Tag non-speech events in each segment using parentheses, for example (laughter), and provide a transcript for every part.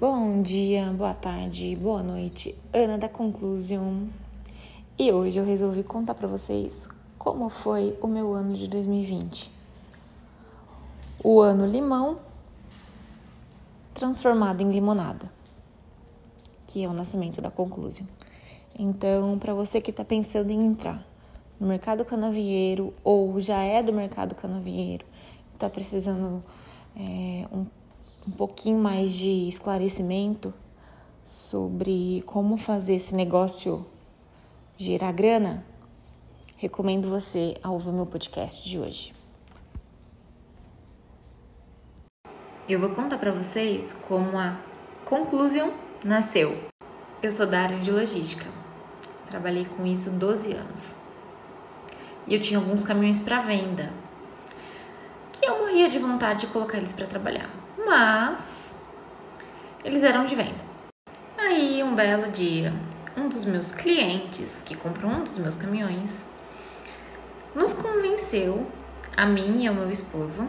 Bom dia, boa tarde, boa noite, Ana da Conclusion. E hoje eu resolvi contar para vocês como foi o meu ano de 2020. O ano limão transformado em limonada, que é o nascimento da Conclusion. Então, para você que está pensando em entrar no mercado canavieiro ou já é do mercado canavieiro, está precisando é, um um pouquinho mais de esclarecimento sobre como fazer esse negócio girar grana, recomendo você a ouvir meu podcast de hoje. Eu vou contar para vocês como a Conclusion nasceu. Eu sou da área de logística. Trabalhei com isso 12 anos. E eu tinha alguns caminhões para venda, que eu morria de vontade de colocar eles para trabalhar mas eles eram de venda. Aí, um belo dia, um dos meus clientes, que comprou um dos meus caminhões, nos convenceu, a mim e ao meu esposo,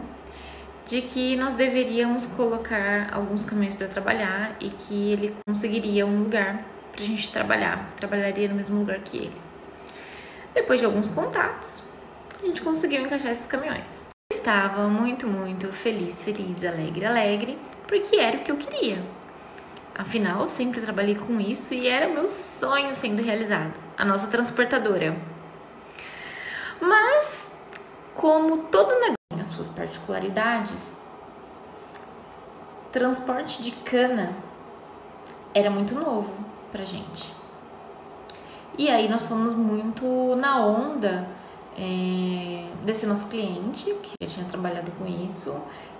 de que nós deveríamos colocar alguns caminhões para trabalhar e que ele conseguiria um lugar para a gente trabalhar, trabalharia no mesmo lugar que ele. Depois de alguns contatos, a gente conseguiu encaixar esses caminhões estava muito, muito feliz, feliz, alegre, alegre, porque era o que eu queria. Afinal, eu sempre trabalhei com isso e era meu sonho sendo realizado a nossa transportadora. Mas, como todo negócio tem as suas particularidades, transporte de cana era muito novo pra gente. E aí nós fomos muito na onda é, desse nosso cliente, que já tinha trabalhado com isso,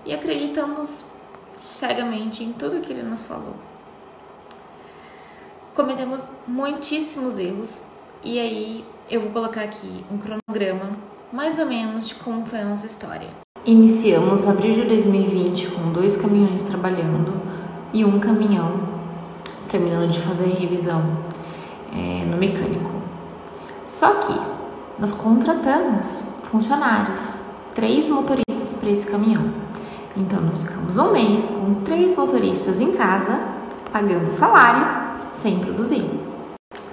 e acreditamos cegamente em tudo que ele nos falou. Cometemos muitíssimos erros, e aí eu vou colocar aqui um cronograma mais ou menos de como foi a nossa história. Iniciamos abril de 2020 com dois caminhões trabalhando e um caminhão terminando de fazer revisão é, no mecânico. Só que nós contratamos funcionários, três motoristas para esse caminhão. Então, nós ficamos um mês com três motoristas em casa, pagando salário, sem produzir.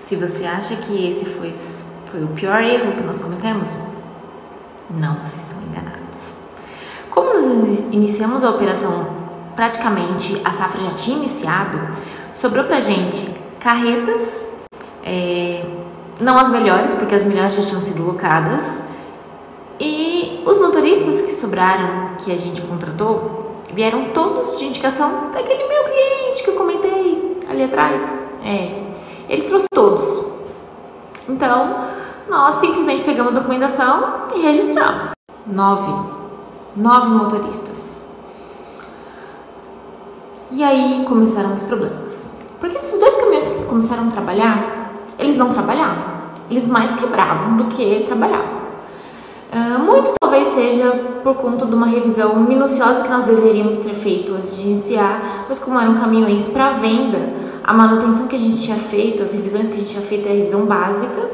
Se você acha que esse foi, foi o pior erro que nós cometemos, não, vocês estão enganados. Como nós iniciamos a operação, praticamente a safra já tinha iniciado, sobrou pra gente carretas, é, não as melhores, porque as melhores já tinham sido locadas. E os motoristas que sobraram, que a gente contratou, vieram todos de indicação daquele meu cliente que eu comentei ali atrás. É, ele trouxe todos. Então, nós simplesmente pegamos a documentação e registramos. Nove. Nove motoristas. E aí começaram os problemas. Porque esses dois caminhões que começaram a trabalhar, eles não trabalhavam. Eles mais quebravam do que trabalhavam. Uh, muito talvez seja por conta de uma revisão minuciosa que nós deveríamos ter feito antes de iniciar, mas como eram caminhões para venda, a manutenção que a gente tinha feito, as revisões que a gente tinha feito é a revisão básica,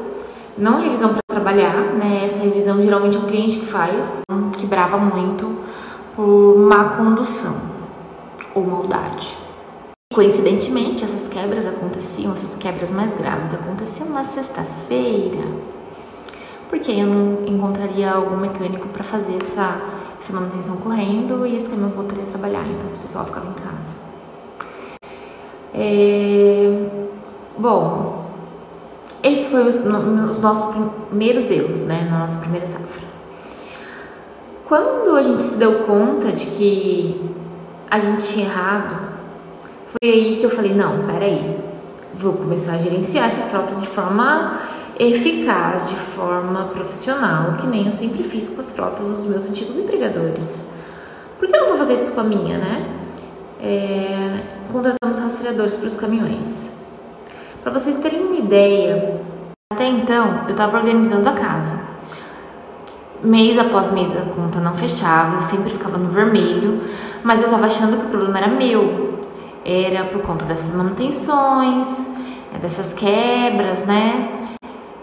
não revisão para trabalhar, né? Essa revisão geralmente é um cliente que faz, quebrava muito por má condução ou maldade. Coincidentemente, essas quebras aconteciam, essas quebras mais graves aconteciam na sexta-feira, porque eu não encontraria algum mecânico para fazer essa, essa manutenção correndo e esse caminhão voltaria a trabalhar, então esse pessoal ficava em casa. É, bom, esses foram os, os nossos primeiros erros, né, na nossa primeira safra. Quando a gente se deu conta de que a gente tinha errado, foi aí que eu falei: não, peraí, vou começar a gerenciar essa frota de forma eficaz, de forma profissional, que nem eu sempre fiz com as frotas dos meus antigos empregadores. Por que eu não vou fazer isso com a minha, né? É, contratamos rastreadores para os caminhões. Para vocês terem uma ideia, até então eu estava organizando a casa. Mês após mês a conta não fechava, eu sempre ficava no vermelho, mas eu estava achando que o problema era meu, era por conta dessas manutenções, é, dessas quebras, né?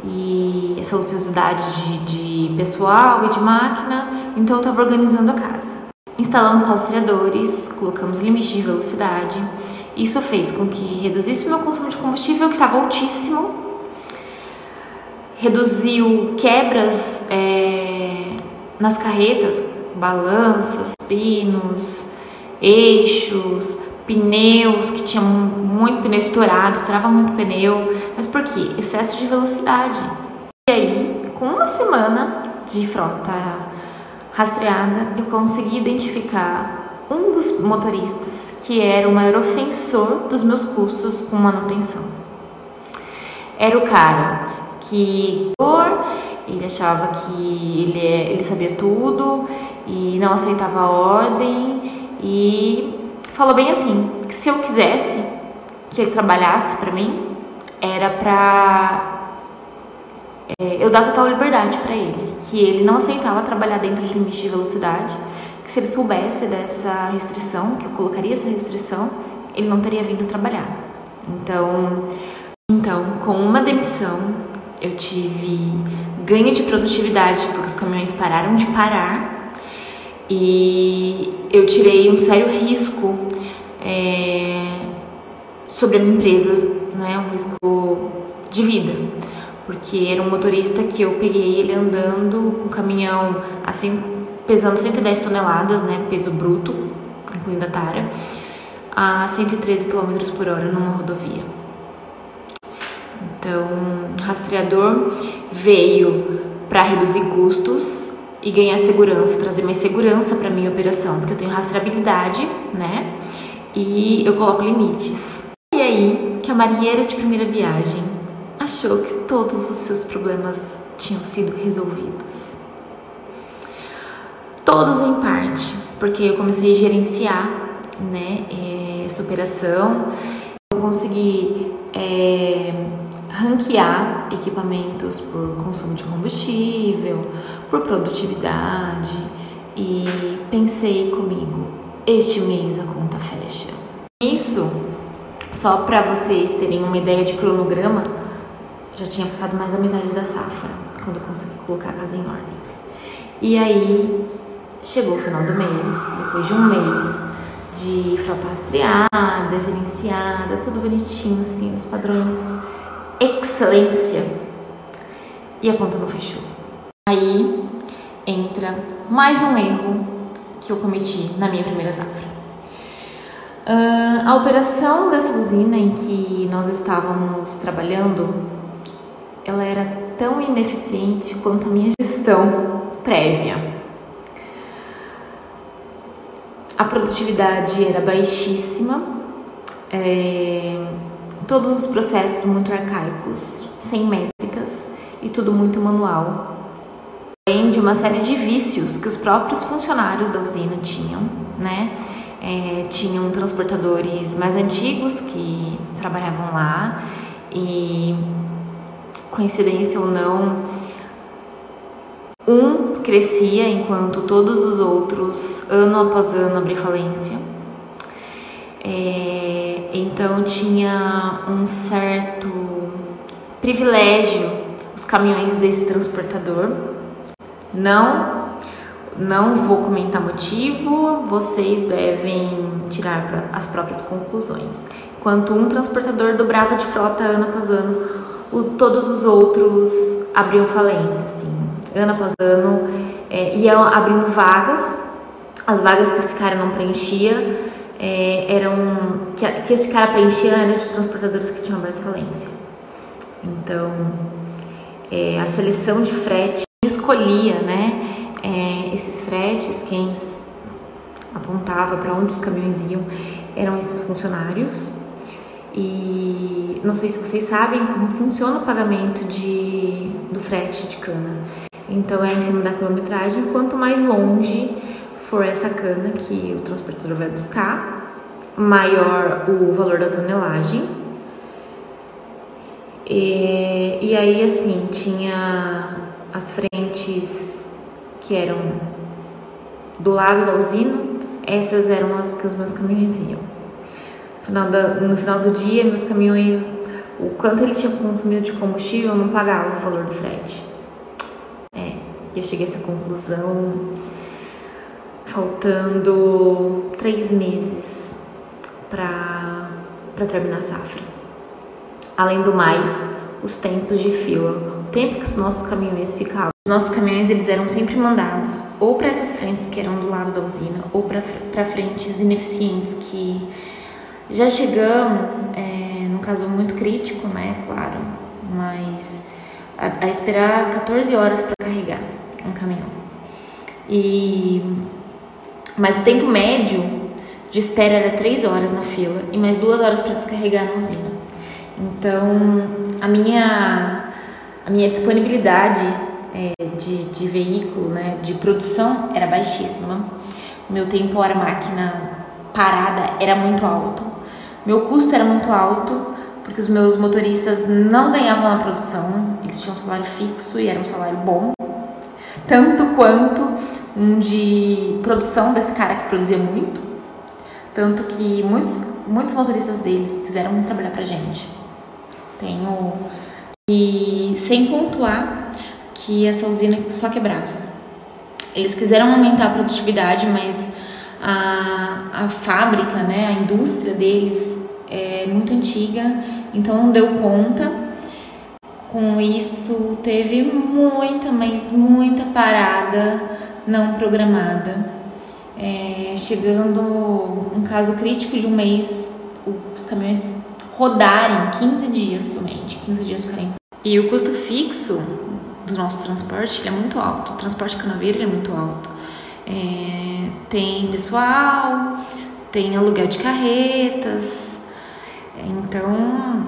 E essa ociosidade de, de pessoal e de máquina, então eu estava organizando a casa. Instalamos rastreadores, colocamos limite de velocidade Isso fez com que reduzisse o meu consumo de combustível, que estava altíssimo, reduziu quebras é, nas carretas, balanças, pinos, eixos, pneus que tinham muito pneu estourado, estourava muito pneu. Mas por quê? Excesso de velocidade. E aí, com uma semana de frota rastreada, eu consegui identificar um dos motoristas que era o maior ofensor dos meus custos com manutenção. Era o cara que ele achava que ele, é, ele sabia tudo e não aceitava a ordem e falou bem assim, que se eu quisesse que ele trabalhasse para mim, era pra é, eu dar total liberdade para ele, que ele não aceitava trabalhar dentro de limite de velocidade, que se ele soubesse dessa restrição, que eu colocaria essa restrição, ele não teria vindo trabalhar. Então, então, com uma demissão, eu tive ganho de produtividade porque os caminhões pararam de parar e eu tirei um sério risco é, sobre a minha empresa, né, um risco de vida, porque era um motorista que eu peguei ele andando com um caminhão assim pesando 110 toneladas, né, peso bruto, incluindo a tara, a 113 km por hora numa rodovia. Então, o rastreador veio para reduzir custos e ganhar segurança, trazer mais segurança para minha operação, porque eu tenho rastreabilidade, né? E eu coloco limites. E aí, que a marinheira de primeira viagem achou que todos os seus problemas tinham sido resolvidos. Todos em parte, porque eu comecei a gerenciar, né, essa operação, eu consegui é, ranquear equipamentos por consumo de combustível, por produtividade e pensei comigo, este mês a conta fecha. Isso, só para vocês terem uma ideia de cronograma, já tinha passado mais da metade da safra quando eu consegui colocar a casa em ordem. E aí chegou o final do mês, depois de um mês de frota rastreada, gerenciada, tudo bonitinho assim, os padrões excelência. E a conta não fechou. Aí entra mais um erro que eu cometi na minha primeira safra. Uh, a operação dessa usina em que nós estávamos trabalhando, ela era tão ineficiente quanto a minha (laughs) gestão prévia. A produtividade era baixíssima, é, todos os processos muito arcaicos, sem métricas e tudo muito manual além de uma série de vícios que os próprios funcionários da usina tinham, né? É, tinham transportadores mais antigos que trabalhavam lá e, coincidência ou não, um crescia enquanto todos os outros, ano após ano, abriam falência. É, então tinha um certo privilégio os caminhões desse transportador não, não vou comentar motivo, vocês devem tirar as próprias conclusões. Enquanto um transportador dobrava de frota ano após ano, os, todos os outros abriam falência, assim, ano após ano, é, iam abrindo vagas, as vagas que esse cara não preenchia é, eram que, que esse cara preenchia eram de transportadores que tinham aberto falência. Então, é, a seleção de frete escolhia, né, é, esses fretes, quem apontava para onde os caminhões iam, eram esses funcionários. E não sei se vocês sabem como funciona o pagamento de, do frete de cana. Então é em cima da quilometragem, quanto mais longe for essa cana que o transportador vai buscar, maior o valor da tonelagem. E, e aí assim, tinha as frentes que eram do lado da usina, essas eram as que os meus caminhões iam. No final, da, no final do dia, meus caminhões, o quanto ele tinha consumido de combustível, não pagava o valor do frete. É, eu cheguei a essa conclusão faltando três meses para terminar a safra. Além do mais, os tempos de fila, tempo que os nossos caminhões ficavam. Os nossos caminhões eles eram sempre mandados ou para essas frentes que eram do lado da usina ou para frentes ineficientes que já chegamos, é, num caso muito crítico, né, claro, mas a, a esperar 14 horas para carregar um caminhão. E mas o tempo médio de espera era 3 horas na fila e mais 2 horas para descarregar na usina. Então, a minha a minha disponibilidade é, de, de veículo, né, de produção era baixíssima. Meu tempo hora máquina parada era muito alto. Meu custo era muito alto porque os meus motoristas não ganhavam na produção, eles tinham um salário fixo e era um salário bom, tanto quanto um de produção desse cara que produzia muito, tanto que muitos, muitos motoristas deles quiseram trabalhar pra gente. Tenho e sem pontuar que essa usina só quebrava. Eles quiseram aumentar a produtividade, mas a, a fábrica, né, a indústria deles é muito antiga, então não deu conta. Com isso, teve muita, mas muita parada não programada. É, chegando um caso crítico de um mês, os caminhões rodarem 15 dias somente, 15 dias 40. E o custo fixo do nosso transporte é muito alto, o transporte canaveiro é muito alto. É, tem pessoal, tem aluguel de carretas, então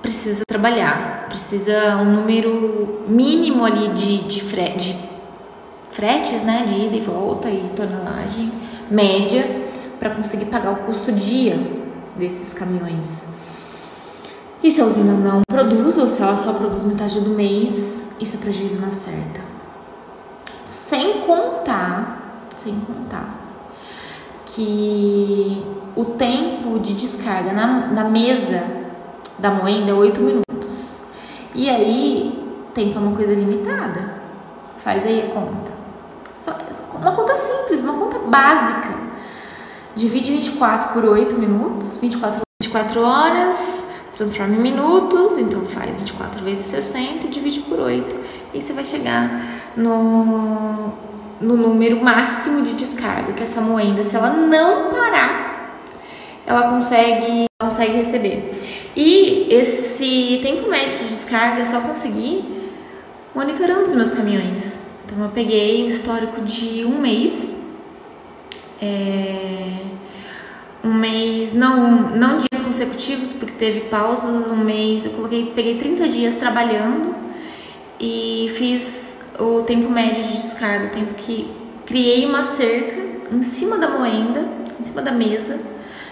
precisa trabalhar, precisa um número mínimo ali de, de, fre, de fretes, né, de ida e volta e tonelagem média para conseguir pagar o custo dia desses caminhões. E se a usina não produz, ou se ela só produz metade do mês, isso é prejuízo na certa. Sem contar, sem contar, que o tempo de descarga na, na mesa da moenda é 8 minutos. E aí, tempo é uma coisa limitada. Faz aí a conta. Só, uma conta simples, uma conta básica. Divide 24 por 8 minutos, 24, 24 horas, transforma em minutos, então faz 24 vezes 60 e divide por 8. E você vai chegar no, no número máximo de descarga que essa moenda, se ela não parar, ela consegue, consegue receber. E esse tempo médio de descarga eu só consegui monitorando os meus caminhões. Então eu peguei o histórico de um mês. É, um mês, não, não dias consecutivos, porque teve pausas, um mês, eu coloquei, peguei 30 dias trabalhando e fiz o tempo médio de descarga, o tempo que criei uma cerca em cima da moenda, em cima da mesa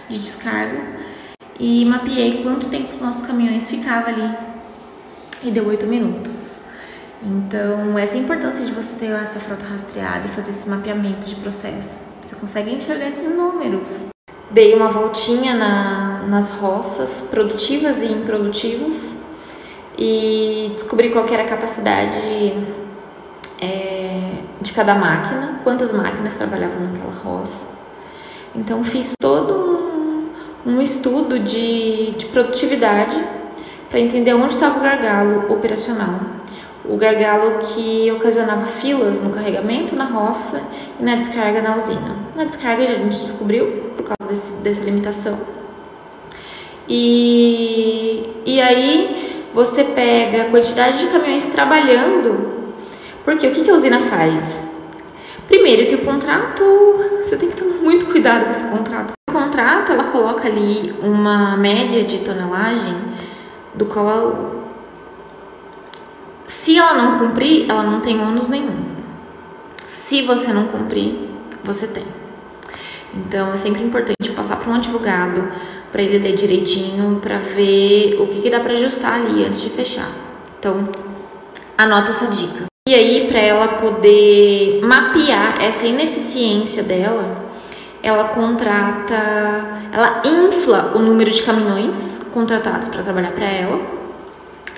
de descarga e mapeei quanto tempo os nossos caminhões ficavam ali e deu 8 minutos. Então, essa é a importância de você ter essa frota rastreada e fazer esse mapeamento de processo. Você consegue enxergar esses números. Dei uma voltinha na, nas roças produtivas e improdutivas e descobri qual era a capacidade é, de cada máquina, quantas máquinas trabalhavam naquela roça. Então fiz todo um, um estudo de, de produtividade para entender onde estava o gargalo operacional. O gargalo que ocasionava filas no carregamento na roça e na descarga na usina. Na descarga a gente descobriu causa desse, dessa limitação. E, e aí você pega a quantidade de caminhões trabalhando, porque o que, que a usina faz? Primeiro que o contrato, você tem que tomar muito cuidado com esse contrato. O contrato, ela coloca ali uma média de tonelagem do qual se ela não cumprir, ela não tem ônus nenhum. Se você não cumprir, você tem. Então é sempre importante passar para um advogado para ele ler direitinho, para ver o que, que dá para ajustar ali antes de fechar. Então, anota essa dica. E aí, para ela poder mapear essa ineficiência dela, ela contrata, ela infla o número de caminhões contratados para trabalhar para ela.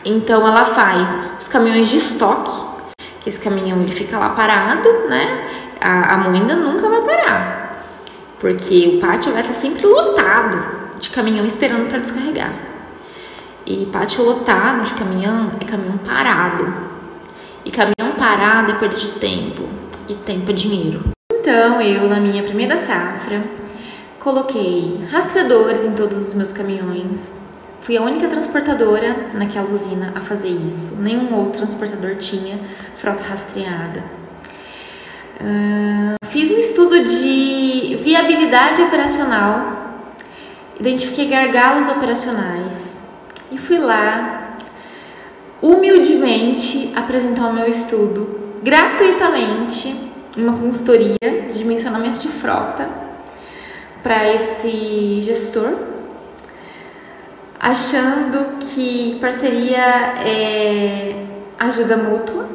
Então, ela faz os caminhões de estoque, que esse caminhão ele fica lá parado, né? A, a moenda nunca vai parar porque o pátio vai estar sempre lotado. de caminhão esperando para descarregar. E pátio lotado de caminhão é caminhão parado. E caminhão parado é perda de tempo. E tempo é dinheiro. Então eu, na minha primeira safra, coloquei rastreadores em todos os meus caminhões. Fui a única transportadora naquela usina a fazer isso. Nenhum outro transportador tinha frota rastreada. Uh, fiz um estudo de viabilidade operacional, identifiquei gargalos operacionais e fui lá humildemente apresentar o meu estudo gratuitamente, uma consultoria de dimensionamento de frota para esse gestor, achando que parceria é ajuda mútua.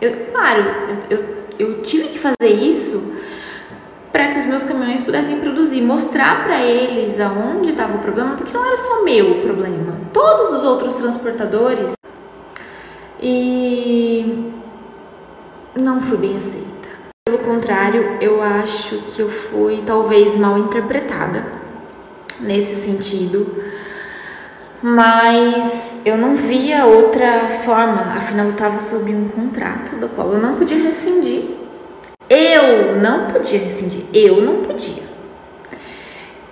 Eu, claro, eu, eu eu tive que fazer isso para que os meus caminhões pudessem produzir, mostrar para eles aonde estava o problema, porque não era só meu o problema, todos os outros transportadores. E não fui bem aceita. Pelo contrário, eu acho que eu fui talvez mal interpretada nesse sentido mas eu não via outra forma, afinal eu estava sob um contrato do qual eu não podia rescindir. Eu não podia rescindir, eu não podia.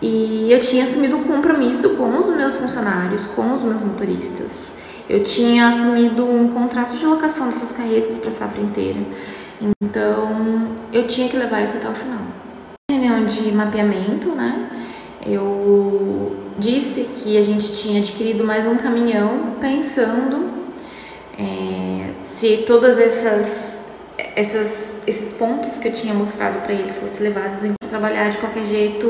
E eu tinha assumido um compromisso com os meus funcionários, com os meus motoristas. Eu tinha assumido um contrato de locação dessas carretas para a safra inteira. Então, eu tinha que levar isso até o final. Reunião de mapeamento, né? Eu disse que a gente tinha adquirido mais um caminhão pensando é, se todas essas, essas esses pontos que eu tinha mostrado para ele fossem levados em trabalhar de qualquer jeito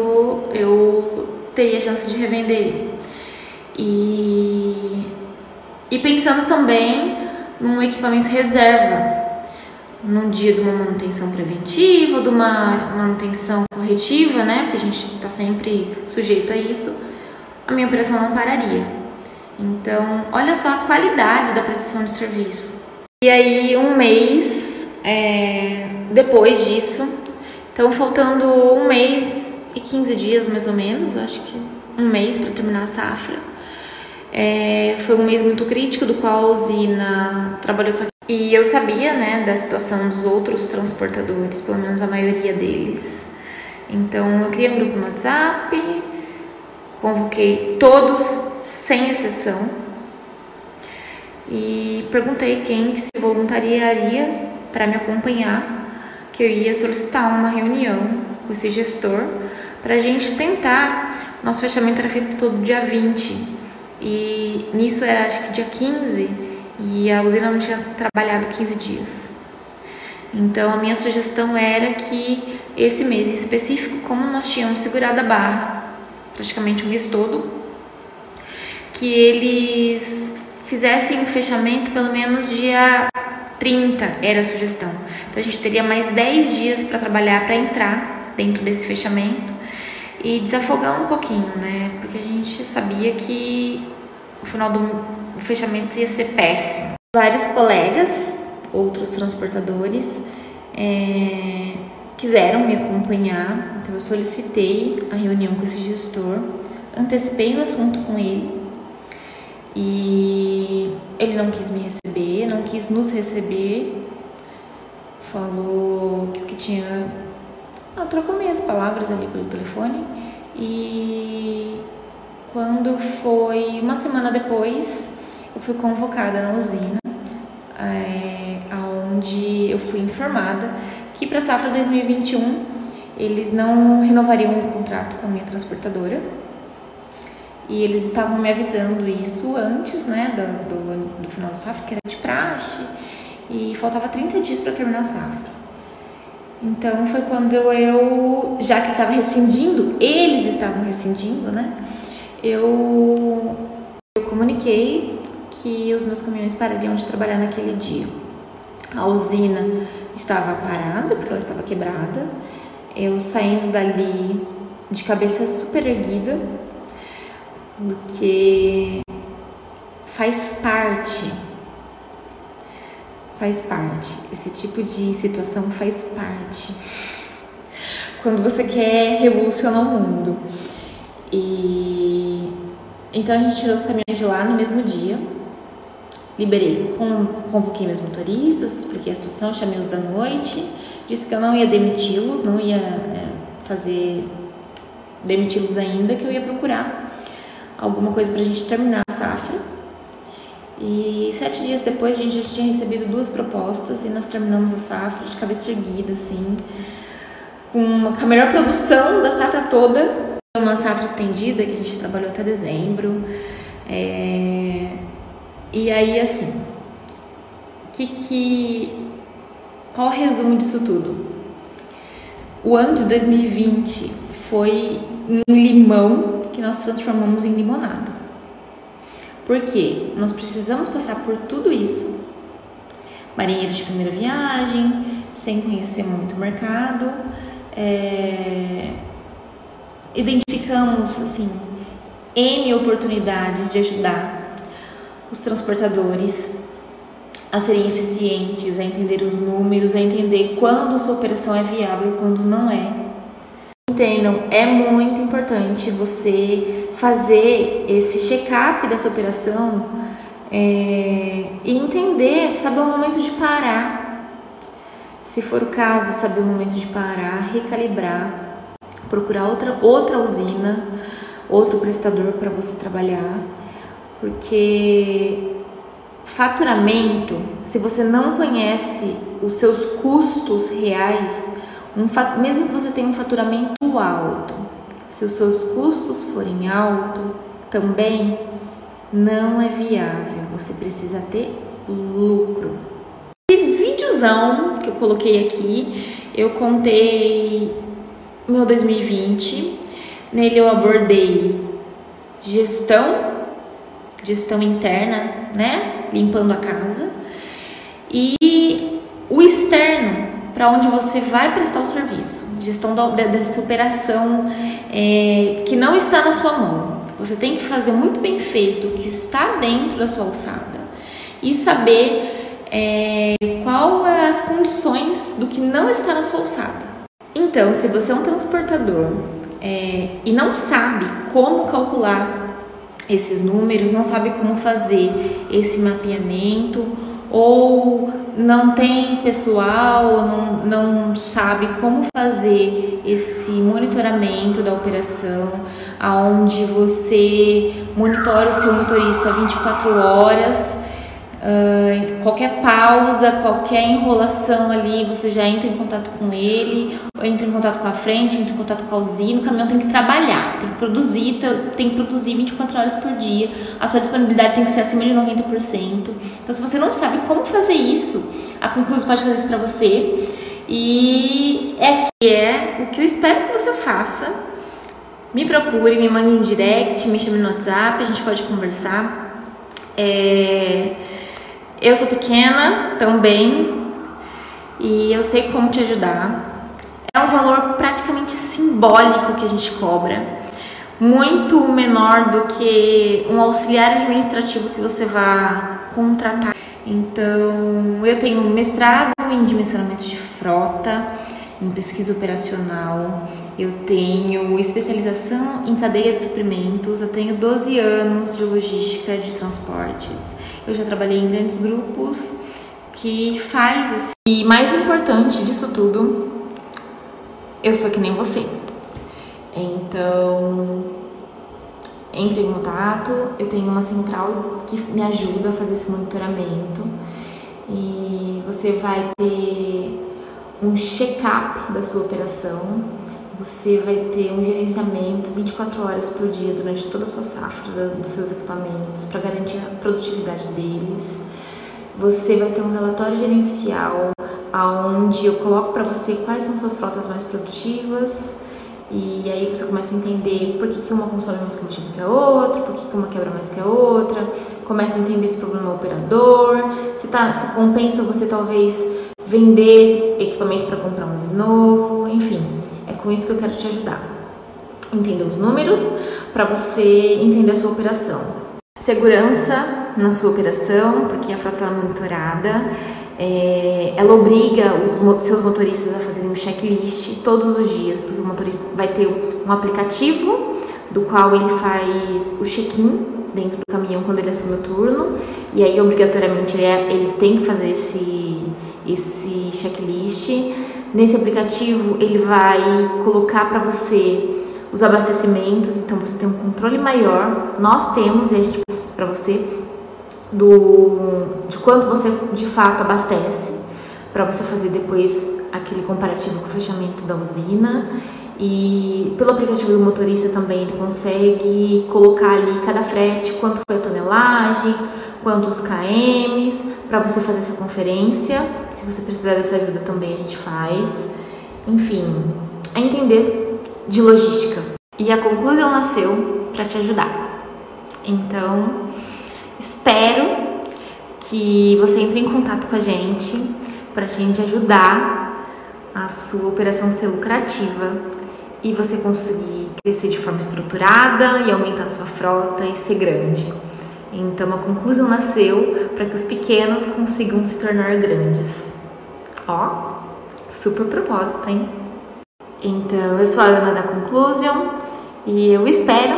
eu teria chance de revender ele e, e pensando também num equipamento reserva num dia de uma manutenção preventiva, de uma manutenção corretiva, né? Porque a gente está sempre sujeito a isso, a minha operação não pararia. Então, olha só a qualidade da prestação de serviço. E aí, um mês é, depois disso, então faltando um mês e 15 dias mais ou menos, acho que um mês para terminar a safra. É, foi um mês muito crítico, do qual a usina trabalhou só e eu sabia, né, da situação dos outros transportadores, pelo menos a maioria deles. Então eu criei um grupo no WhatsApp, convoquei todos, sem exceção, e perguntei quem que se voluntariaria para me acompanhar, que eu ia solicitar uma reunião com esse gestor para a gente tentar. Nosso fechamento era feito todo dia 20 e nisso era acho que dia 15 e a usina não tinha trabalhado 15 dias. Então a minha sugestão era que esse mês em específico, como nós tínhamos segurado a barra praticamente o mês todo, que eles fizessem o fechamento pelo menos dia 30 era a sugestão. Então a gente teria mais 10 dias para trabalhar para entrar dentro desse fechamento e desafogar um pouquinho, né? Porque a gente sabia que o final do fechamento ia ser péssimo. Vários colegas, outros transportadores, é, quiseram me acompanhar, então eu solicitei a reunião com esse gestor, antecipei o assunto com ele e ele não quis me receber, não quis nos receber, falou que o que tinha. Ah, trocou meias palavras ali pelo telefone e quando foi uma semana depois, eu fui convocada na usina, é, onde eu fui informada que para a safra 2021 eles não renovariam o contrato com a minha transportadora e eles estavam me avisando isso antes né, do, do, do final da safra, que era de praxe, e faltava 30 dias para terminar a safra. Então foi quando eu, já que estava rescindindo, eles estavam rescindindo, né? eu, eu comuniquei que os meus caminhões parariam de trabalhar naquele dia. A usina estava parada, porque ela estava quebrada. Eu saindo dali de cabeça super erguida, porque faz parte, faz parte, esse tipo de situação faz parte. Quando você quer revolucionar o mundo. E então a gente tirou os caminhões de lá no mesmo dia. Liberei, convoquei meus motoristas, expliquei a situação, chamei os da noite, disse que eu não ia demiti-los, não ia é, fazer demiti-los ainda, que eu ia procurar alguma coisa para a gente terminar a safra. E sete dias depois a gente já tinha recebido duas propostas e nós terminamos a safra de cabeça erguida, assim, com a melhor produção da safra toda. Uma safra estendida que a gente trabalhou até dezembro. É... E aí, assim, que que... qual o resumo disso tudo? O ano de 2020 foi um limão que nós transformamos em limonada. Porque nós precisamos passar por tudo isso. Marinheiro de primeira viagem, sem conhecer muito o mercado, é... identificamos assim N oportunidades de ajudar os transportadores a serem eficientes, a entender os números, a entender quando sua operação é viável e quando não é. Entendam, é muito importante você fazer esse check-up dessa operação é, e entender, saber o momento de parar. Se for o caso, saber o momento de parar, recalibrar, procurar outra, outra usina, outro prestador para você trabalhar, porque faturamento, se você não conhece os seus custos reais, um, mesmo que você tenha um faturamento alto, se os seus custos forem altos, também não é viável. Você precisa ter lucro. Esse videozão que eu coloquei aqui, eu contei meu 2020. Nele eu abordei gestão, gestão interna, né? Limpando a casa. E o externo, para onde você vai prestar o serviço, gestão da, dessa operação é, que não está na sua mão. Você tem que fazer muito bem feito o que está dentro da sua alçada e saber é, qual as condições do que não está na sua alçada. Então, se você é um transportador é, e não sabe como calcular esses números, não sabe como fazer esse mapeamento ou não tem pessoal, não, não sabe como fazer esse monitoramento da operação, aonde você monitora o seu motorista 24 horas, qualquer pausa, qualquer enrolação ali, você já entra em contato com ele, entra em contato com a frente, entra em contato com a usina, o caminhão tem que trabalhar, tem que produzir, tem que produzir 24 horas por dia, a sua disponibilidade tem que ser acima de 90%. Então, se você não sabe como fazer isso, a Conclus pode fazer isso para você. E é que é o que eu espero que você faça. Me procure, me mande um direct, me chame no WhatsApp, a gente pode conversar. É... Eu sou pequena também e eu sei como te ajudar. É um valor praticamente simbólico que a gente cobra, muito menor do que um auxiliar administrativo que você vá contratar. Então, eu tenho mestrado em dimensionamentos de frota, em pesquisa operacional, eu tenho especialização em cadeia de suprimentos, eu tenho 12 anos de logística de transportes. Eu já trabalhei em grandes grupos que faz. E mais importante disso tudo eu sou que nem você. Então, entre em contato. Eu tenho uma central que me ajuda a fazer esse monitoramento e você vai ter um check-up da sua operação. Você vai ter um gerenciamento 24 horas por dia durante toda a sua safra dos seus equipamentos para garantir a produtividade deles. Você vai ter um relatório gerencial aonde eu coloco para você quais são suas frotas mais produtivas e aí você começa a entender por que, que uma consome mais combustível que a outra, por que, que uma quebra mais que a outra, começa a entender esse problema operador, se, tá, se compensa você talvez vender esse equipamento para comprar um mais novo, enfim, é com isso que eu quero te ajudar. Entender os números para você entender a sua operação. Segurança na sua operação, porque a frota é monitorada, é, ela obriga os seus motoristas a fazerem um checklist todos os dias, porque o motorista vai ter um aplicativo do qual ele faz o check-in dentro do caminhão quando ele assume o turno, e aí obrigatoriamente ele, é, ele tem que fazer esse, esse checklist. Nesse aplicativo ele vai colocar para você os abastecimentos, então você tem um controle maior. Nós temos, e a gente precisa para você, do, de quanto você de fato abastece, para você fazer depois aquele comparativo com o fechamento da usina. E pelo aplicativo do motorista também ele consegue colocar ali cada frete, quanto foi a tonelagem, quantos KMs, para você fazer essa conferência. Se você precisar dessa ajuda também a gente faz. Enfim, é entender de logística. E a conclusão nasceu para te ajudar. Então, espero que você entre em contato com a gente para a gente ajudar a sua operação ser lucrativa e você conseguir crescer de forma estruturada e aumentar a sua frota e ser grande. Então a conclusão nasceu para que os pequenos consigam se tornar grandes. Ó, super propósito, hein? Então eu sou a Ana da Conclusion e eu espero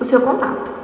o seu contato.